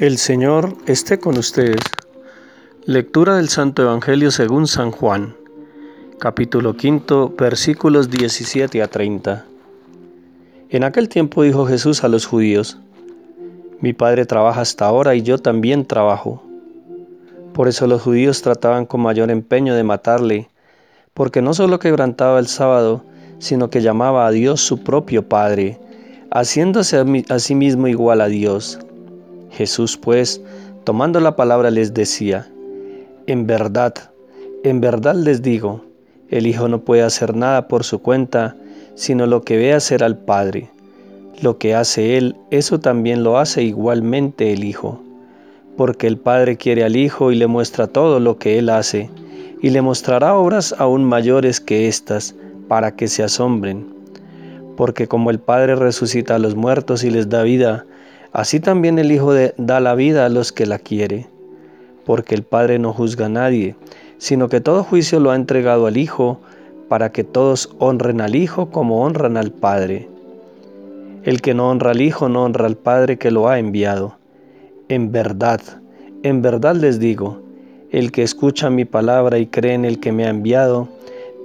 El Señor esté con ustedes. Lectura del Santo Evangelio según San Juan, capítulo quinto, versículos 17 a 30. En aquel tiempo dijo Jesús a los judíos, Mi Padre trabaja hasta ahora y yo también trabajo. Por eso los judíos trataban con mayor empeño de matarle, porque no solo quebrantaba el sábado, sino que llamaba a Dios su propio Padre, haciéndose a sí mismo igual a Dios. Jesús pues, tomando la palabra, les decía, En verdad, en verdad les digo, el Hijo no puede hacer nada por su cuenta, sino lo que ve hacer al Padre. Lo que hace Él, eso también lo hace igualmente el Hijo. Porque el Padre quiere al Hijo y le muestra todo lo que Él hace, y le mostrará obras aún mayores que éstas, para que se asombren. Porque como el Padre resucita a los muertos y les da vida, Así también el Hijo da la vida a los que la quiere, porque el Padre no juzga a nadie, sino que todo juicio lo ha entregado al Hijo, para que todos honren al Hijo como honran al Padre. El que no honra al Hijo no honra al Padre que lo ha enviado. En verdad, en verdad les digo, el que escucha mi palabra y cree en el que me ha enviado,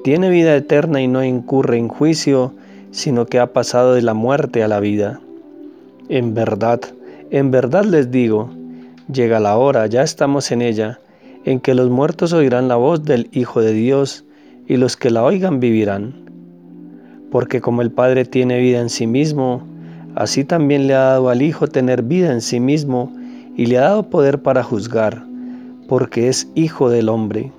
tiene vida eterna y no incurre en juicio, sino que ha pasado de la muerte a la vida. En verdad, en verdad les digo, llega la hora, ya estamos en ella, en que los muertos oirán la voz del Hijo de Dios, y los que la oigan vivirán. Porque como el Padre tiene vida en sí mismo, así también le ha dado al Hijo tener vida en sí mismo, y le ha dado poder para juzgar, porque es Hijo del hombre.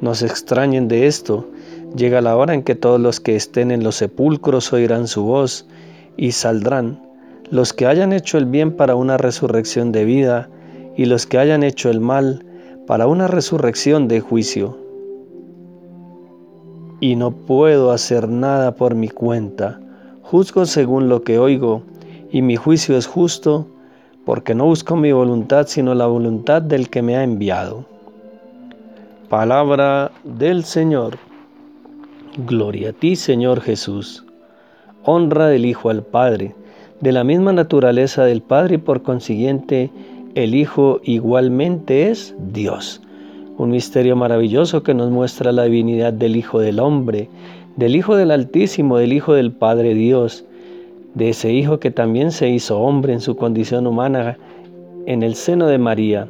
No se extrañen de esto, llega la hora en que todos los que estén en los sepulcros oirán su voz, y saldrán los que hayan hecho el bien para una resurrección de vida y los que hayan hecho el mal para una resurrección de juicio. Y no puedo hacer nada por mi cuenta, juzgo según lo que oigo, y mi juicio es justo, porque no busco mi voluntad, sino la voluntad del que me ha enviado. Palabra del Señor. Gloria a ti, Señor Jesús honra del Hijo al Padre, de la misma naturaleza del Padre y por consiguiente el Hijo igualmente es Dios. Un misterio maravilloso que nos muestra la divinidad del Hijo del Hombre, del Hijo del Altísimo, del Hijo del Padre Dios, de ese Hijo que también se hizo hombre en su condición humana en el seno de María,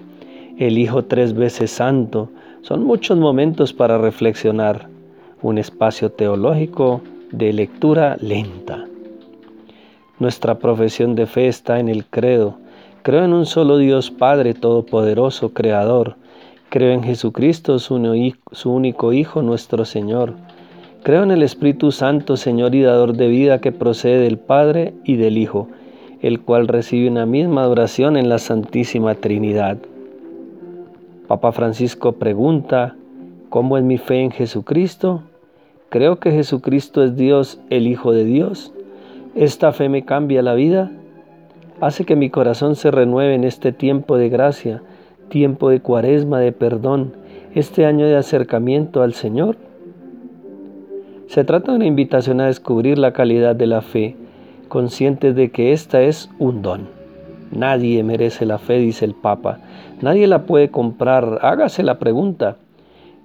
el Hijo tres veces santo. Son muchos momentos para reflexionar, un espacio teológico de lectura lenta. Nuestra profesión de fe está en el credo. Creo en un solo Dios Padre Todopoderoso, Creador. Creo en Jesucristo, su, único Hijo, nuestro Señor. Creo en el Espíritu Santo, Señor y dador de vida que procede del Padre y del Hijo, el cual recibe una misma adoración en la Santísima Trinidad. Papa Francisco pregunta, ¿cómo es mi fe en Jesucristo? Creo que Jesucristo es Dios, el Hijo de Dios. Esta fe me cambia la vida, hace que mi corazón se renueve en este tiempo de gracia, tiempo de cuaresma, de perdón, este año de acercamiento al Señor. Se trata de una invitación a descubrir la calidad de la fe, conscientes de que esta es un don. Nadie merece la fe, dice el Papa. Nadie la puede comprar. Hágase la pregunta.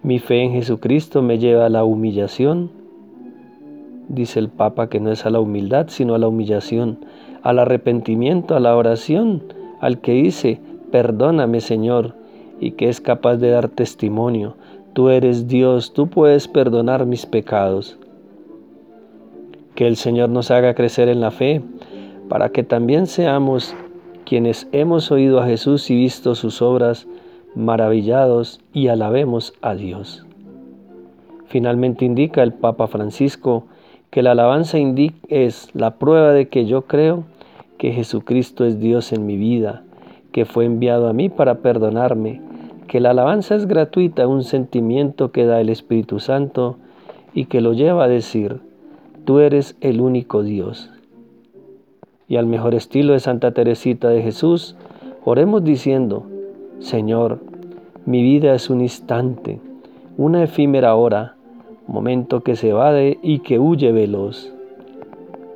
Mi fe en Jesucristo me lleva a la humillación. Dice el Papa que no es a la humildad, sino a la humillación, al arrepentimiento, a la oración, al que dice, perdóname Señor, y que es capaz de dar testimonio. Tú eres Dios, tú puedes perdonar mis pecados. Que el Señor nos haga crecer en la fe, para que también seamos quienes hemos oído a Jesús y visto sus obras, maravillados y alabemos a Dios. Finalmente indica el Papa Francisco que la alabanza es la prueba de que yo creo que Jesucristo es Dios en mi vida, que fue enviado a mí para perdonarme, que la alabanza es gratuita, un sentimiento que da el Espíritu Santo y que lo lleva a decir, tú eres el único Dios. Y al mejor estilo de Santa Teresita de Jesús, oremos diciendo, Señor, mi vida es un instante, una efímera hora, momento que se evade y que huye veloz.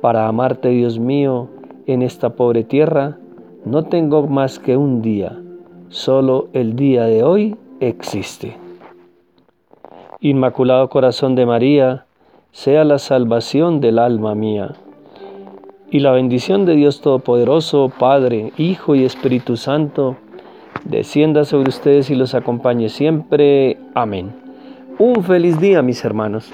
Para amarte, Dios mío, en esta pobre tierra, No tengo más que un día, solo el día de hoy existe. Inmaculado Corazón de María, sea la salvación del alma mía. Y la bendición de Dios Todopoderoso, Padre, Hijo y Espíritu Santo, descienda sobre ustedes y los acompañe siempre. Amén. Un feliz día, mis hermanos.